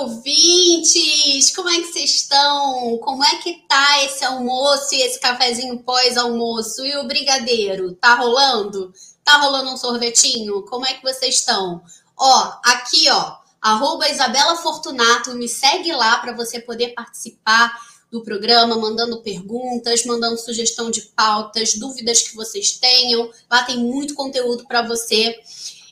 ouvintes! Como é que vocês estão? Como é que tá esse almoço e esse cafezinho pós-almoço? E o brigadeiro? Tá rolando? Tá rolando um sorvetinho? Como é que vocês estão? Ó, aqui, ó, arroba Isabela Fortunato, me segue lá para você poder participar do programa, mandando perguntas, mandando sugestão de pautas, dúvidas que vocês tenham. Lá tem muito conteúdo para você.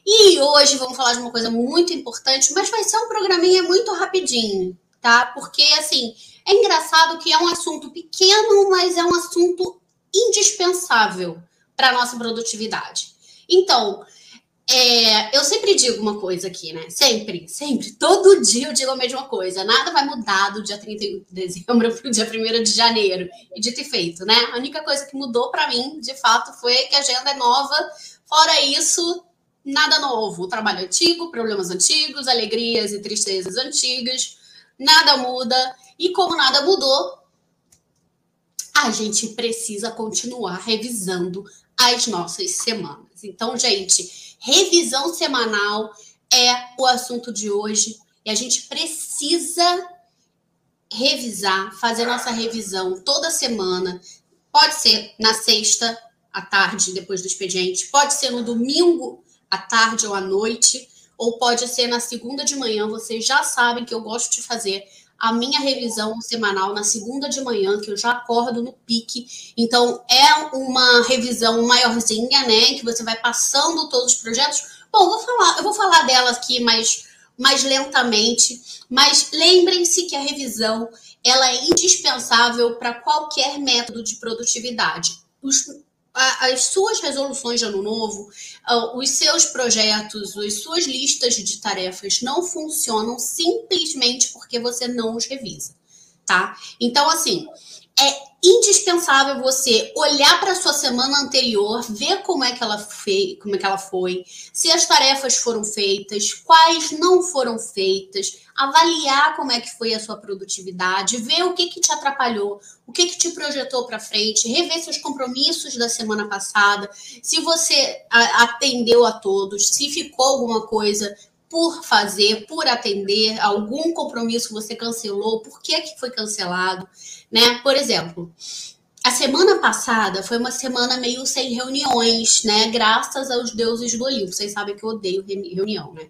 E hoje vamos falar de uma coisa muito importante, mas vai ser um programinha muito rapidinho, tá? Porque, assim, é engraçado que é um assunto pequeno, mas é um assunto indispensável para a nossa produtividade. Então, é, eu sempre digo uma coisa aqui, né? Sempre, sempre, todo dia eu digo a mesma coisa. Nada vai mudar do dia 31 de dezembro para o dia 1 de janeiro. E dito e feito, né? A única coisa que mudou para mim, de fato, foi que a agenda é nova. Fora isso, nada novo. Trabalho antigo, problemas antigos, alegrias e tristezas antigas, nada muda. E como nada mudou, a gente precisa continuar revisando as nossas semanas. Então, gente, revisão semanal é o assunto de hoje e a gente precisa revisar, fazer nossa revisão toda semana. Pode ser na sexta à tarde, depois do expediente, pode ser no domingo à tarde ou à noite, ou pode ser na segunda de manhã. Vocês já sabem que eu gosto de fazer a minha revisão semanal na segunda de manhã, que eu já acordo no pique. Então, é uma revisão maiorzinha, né? Que você vai passando todos os projetos. Bom, vou falar, eu vou falar dela aqui mais, mais lentamente, mas lembrem-se que a revisão ela é indispensável para qualquer método de produtividade. Os, as suas resoluções de ano novo, ah, os seus projetos, as suas listas de tarefas não funcionam simplesmente porque você não os revisa, tá? Então, assim, é indispensável você olhar para sua semana anterior, ver como é que ela fez, como é que ela foi, se as tarefas foram feitas, quais não foram feitas, avaliar como é que foi a sua produtividade, ver o que que te atrapalhou, o que que te projetou para frente, rever seus compromissos da semana passada, se você atendeu a todos, se ficou alguma coisa por fazer, por atender, algum compromisso que você cancelou, por que que foi cancelado, né? Por exemplo, a semana passada foi uma semana meio sem reuniões, né? Graças aos deuses do Olimpo. Vocês sabem que eu odeio reunião, né?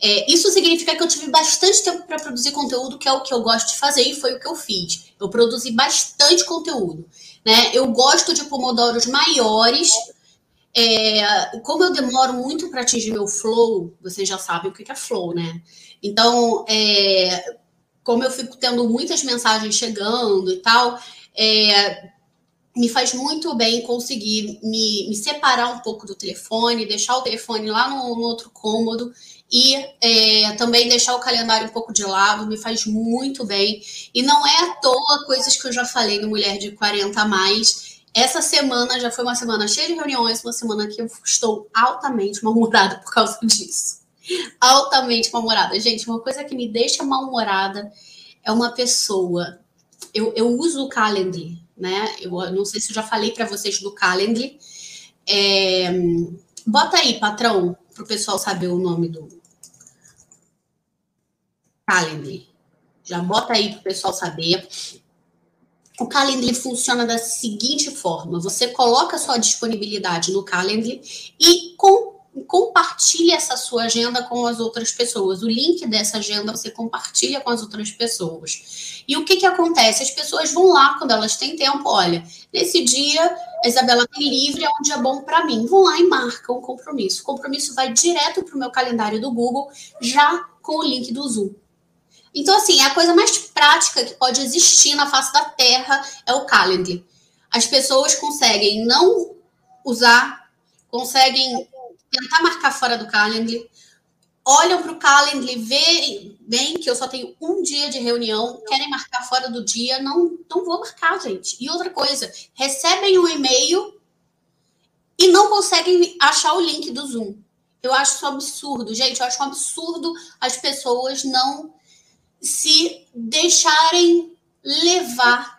É, isso significa que eu tive bastante tempo para produzir conteúdo, que é o que eu gosto de fazer, e foi o que eu fiz. Eu produzi bastante conteúdo. Né? Eu gosto de pomodoros maiores. É, como eu demoro muito para atingir meu flow, vocês já sabem o que é flow, né? Então, é, como eu fico tendo muitas mensagens chegando e tal, é, me faz muito bem conseguir me, me, separar um pouco do telefone, deixar o telefone lá no, no outro cômodo e é, também deixar o calendário um pouco de lado, me faz muito bem. E não é à toa coisas que eu já falei no Mulher de 40 a mais. Essa semana já foi uma semana cheia de reuniões, uma semana que eu estou altamente mal-humorada por causa disso. Altamente mal-humorada. Gente, uma coisa que me deixa mal-humorada é uma pessoa. Eu, eu uso o Calendly, né? Eu não sei se eu já falei para vocês do Calendly. É, bota aí, patrão, para o pessoal saber o nome do, Calendly. Já bota aí para o pessoal saber. O Calendly funciona da seguinte forma: você coloca sua disponibilidade no Calendly e com, compartilha essa sua agenda com as outras pessoas. O link dessa agenda você compartilha com as outras pessoas. E o que, que acontece? As pessoas vão lá quando elas têm tempo. Olha, nesse dia a Isabela tem livre, é um dia bom para mim. Vão lá e marcam o compromisso. O compromisso vai direto para o meu calendário do Google, já com o link do Zoom. Então, assim, a coisa mais prática que pode existir na face da Terra é o Calendly. As pessoas conseguem não usar, conseguem tentar marcar fora do Calendly, olham para o Calendly, veem bem que eu só tenho um dia de reunião, querem marcar fora do dia, não, não vou marcar, gente. E outra coisa, recebem um e-mail e não conseguem achar o link do Zoom. Eu acho isso um absurdo, gente. Eu acho um absurdo as pessoas não se deixarem levar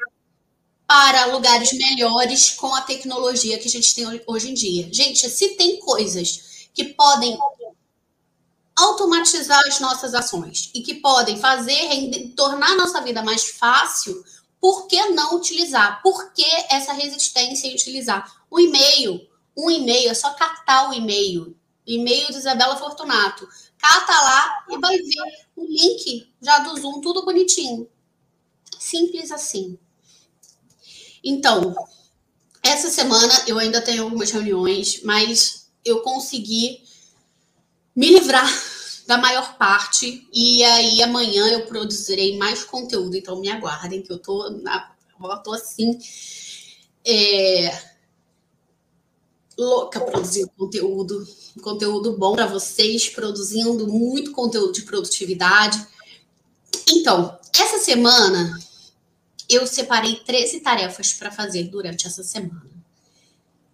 para lugares melhores com a tecnologia que a gente tem hoje em dia. Gente, se tem coisas que podem automatizar as nossas ações e que podem fazer, tornar a nossa vida mais fácil, por que não utilizar? Por que essa resistência em utilizar? O e-mail, um e-mail, é só catar o e-mail. E-mail de Isabela Fortunato. Cata lá e vai ver o link já do Zoom, tudo bonitinho. Simples assim. Então, essa semana eu ainda tenho algumas reuniões, mas eu consegui me livrar da maior parte e aí amanhã eu produzirei mais conteúdo, então me aguardem que eu tô na eu tô assim é, louca produzindo conteúdo, conteúdo bom para vocês, produzindo muito conteúdo de produtividade. Então, essa semana eu separei 13 tarefas para fazer durante essa semana.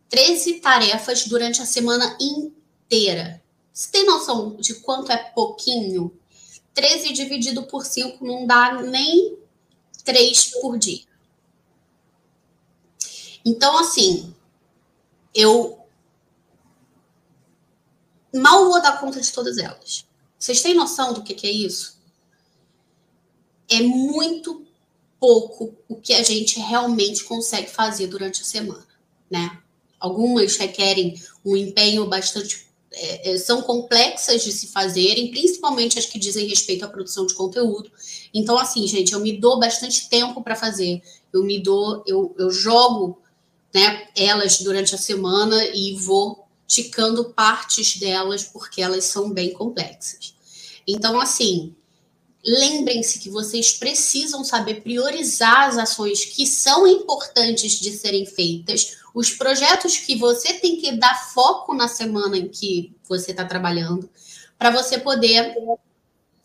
13 tarefas durante a semana inteira. Você tem noção de quanto é pouquinho? 13 dividido por 5 não dá nem 3 por dia. Então, assim, eu mal vou dar conta de todas elas. Vocês têm noção do que, que é isso? É muito pouco o que a gente realmente consegue fazer durante a semana, né? Algumas requerem um empenho bastante é, é, são complexas de se fazerem, principalmente as que dizem respeito à produção de conteúdo. Então, assim, gente, eu me dou bastante tempo para fazer. Eu me dou, eu, eu jogo né, elas durante a semana e vou ticando partes delas, porque elas são bem complexas. Então, assim, lembrem-se que vocês precisam saber priorizar as ações que são importantes de serem feitas os projetos que você tem que dar foco na semana em que você está trabalhando, para você poder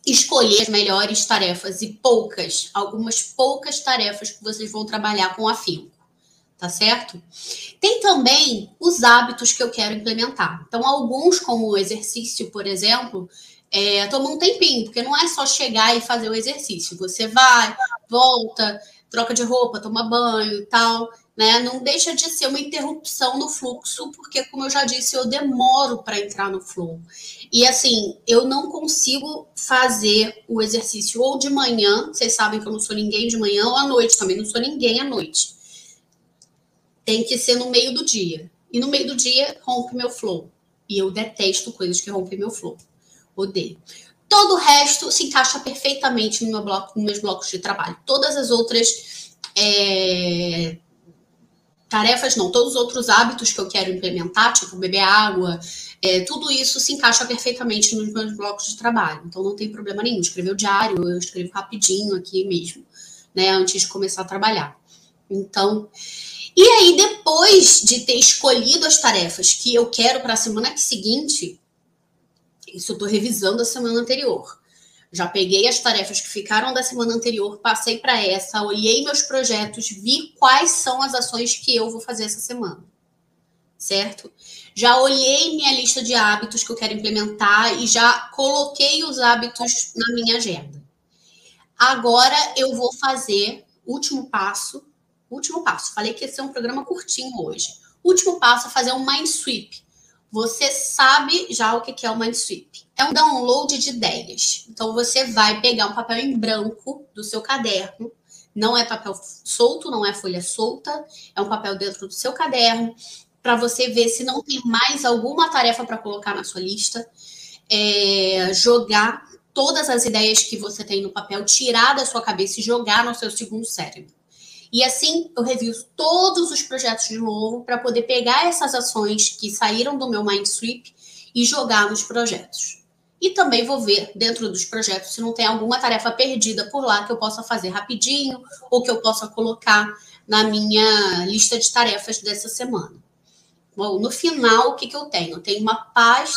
escolher as melhores tarefas e poucas, algumas poucas tarefas que vocês vão trabalhar com afinco, tá certo? Tem também os hábitos que eu quero implementar. Então, alguns, como o exercício, por exemplo, é, toma um tempinho, porque não é só chegar e fazer o exercício. Você vai, volta, troca de roupa, toma banho e tal né? Não deixa de ser uma interrupção no fluxo, porque, como eu já disse, eu demoro para entrar no flow. E assim, eu não consigo fazer o exercício ou de manhã, vocês sabem que eu não sou ninguém de manhã, ou à noite também, não sou ninguém à noite. Tem que ser no meio do dia. E no meio do dia rompe meu flow. E eu detesto coisas que rompem meu flow. Odeio. Todo o resto se encaixa perfeitamente no meu bloco, nos meus blocos de trabalho. Todas as outras é, tarefas não, todos os outros hábitos que eu quero implementar, tipo beber água, é, tudo isso se encaixa perfeitamente nos meus blocos de trabalho. Então não tem problema nenhum. Escrever o diário, eu escrevo rapidinho aqui mesmo, né, antes de começar a trabalhar. Então, e aí depois de ter escolhido as tarefas que eu quero para a semana seguinte, isso eu estou revisando a semana anterior. Já peguei as tarefas que ficaram da semana anterior, passei para essa, olhei meus projetos, vi quais são as ações que eu vou fazer essa semana. Certo? Já olhei minha lista de hábitos que eu quero implementar e já coloquei os hábitos na minha agenda. Agora eu vou fazer último passo, último passo. Falei que esse é um programa curtinho hoje. Último passo é fazer um mind sweep. Você sabe já o que é o mind sweep é um download de ideias. Então você vai pegar um papel em branco do seu caderno, não é papel solto, não é folha solta, é um papel dentro do seu caderno, para você ver se não tem mais alguma tarefa para colocar na sua lista, é, jogar todas as ideias que você tem no papel, tirar da sua cabeça e jogar no seu segundo cérebro. E assim eu review todos os projetos de novo para poder pegar essas ações que saíram do meu mind sweep e jogar nos projetos. E também vou ver dentro dos projetos se não tem alguma tarefa perdida por lá que eu possa fazer rapidinho ou que eu possa colocar na minha lista de tarefas dessa semana. Bom, no final, o que, que eu tenho? Eu tenho uma,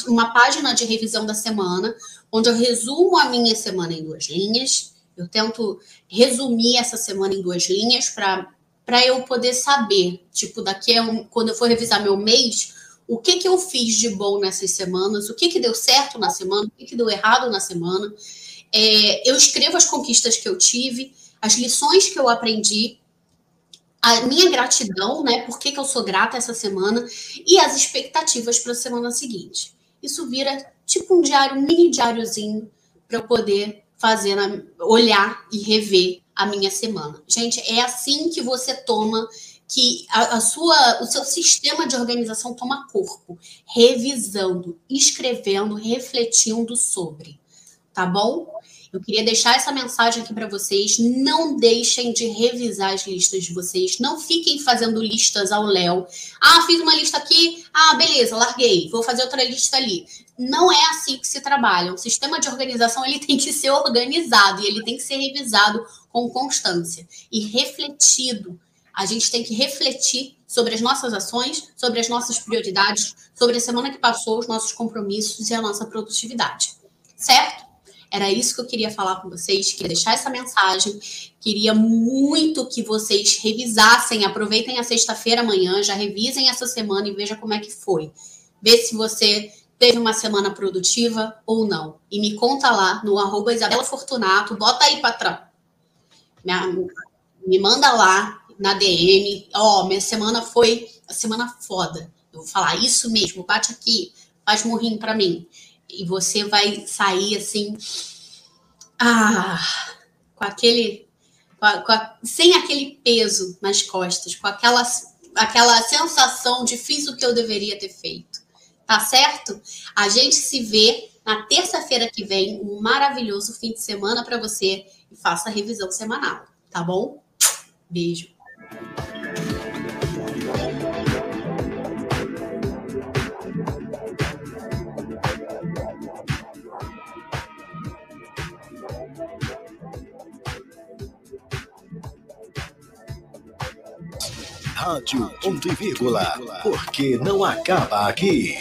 uma página de revisão da semana, onde eu resumo a minha semana em duas linhas. Eu tento resumir essa semana em duas linhas para eu poder saber, tipo, daqui a um, quando eu for revisar meu mês, o que, que eu fiz de bom nessas semanas, o que, que deu certo na semana, o que, que deu errado na semana. É, eu escrevo as conquistas que eu tive, as lições que eu aprendi a minha gratidão, né? Por que, que eu sou grata essa semana e as expectativas para a semana seguinte. Isso vira tipo um diário, um mini diáriozinho para eu poder fazer, olhar e rever a minha semana. Gente, é assim que você toma que a, a, sua, o seu sistema de organização toma corpo, revisando, escrevendo, refletindo sobre, tá bom? Eu queria deixar essa mensagem aqui para vocês. Não deixem de revisar as listas de vocês. Não fiquem fazendo listas ao léu. Ah, fiz uma lista aqui. Ah, beleza, larguei. Vou fazer outra lista ali. Não é assim que se trabalha. O sistema de organização ele tem que ser organizado e ele tem que ser revisado com constância e refletido. A gente tem que refletir sobre as nossas ações, sobre as nossas prioridades, sobre a semana que passou, os nossos compromissos e a nossa produtividade. Certo? Era isso que eu queria falar com vocês, queria deixar essa mensagem. Queria muito que vocês revisassem, aproveitem a sexta-feira amanhã, já revisem essa semana e veja como é que foi. Vê se você teve uma semana produtiva ou não. E me conta lá no arroba Isabela Fortunato, bota aí, patrão. Me manda lá na DM, ó, oh, minha semana foi a semana foda. Eu vou falar isso mesmo, bate aqui, faz morrinho para mim e você vai sair assim, ah, com aquele, com a, com a, sem aquele peso nas costas, com aquela, aquela sensação de fiz o que eu deveria ter feito. Tá certo? A gente se vê na terça-feira que vem. Um maravilhoso fim de semana para você e faça a revisão semanal, tá bom? Beijo. Rádio Ponto e Vírgula, porque não acaba aqui.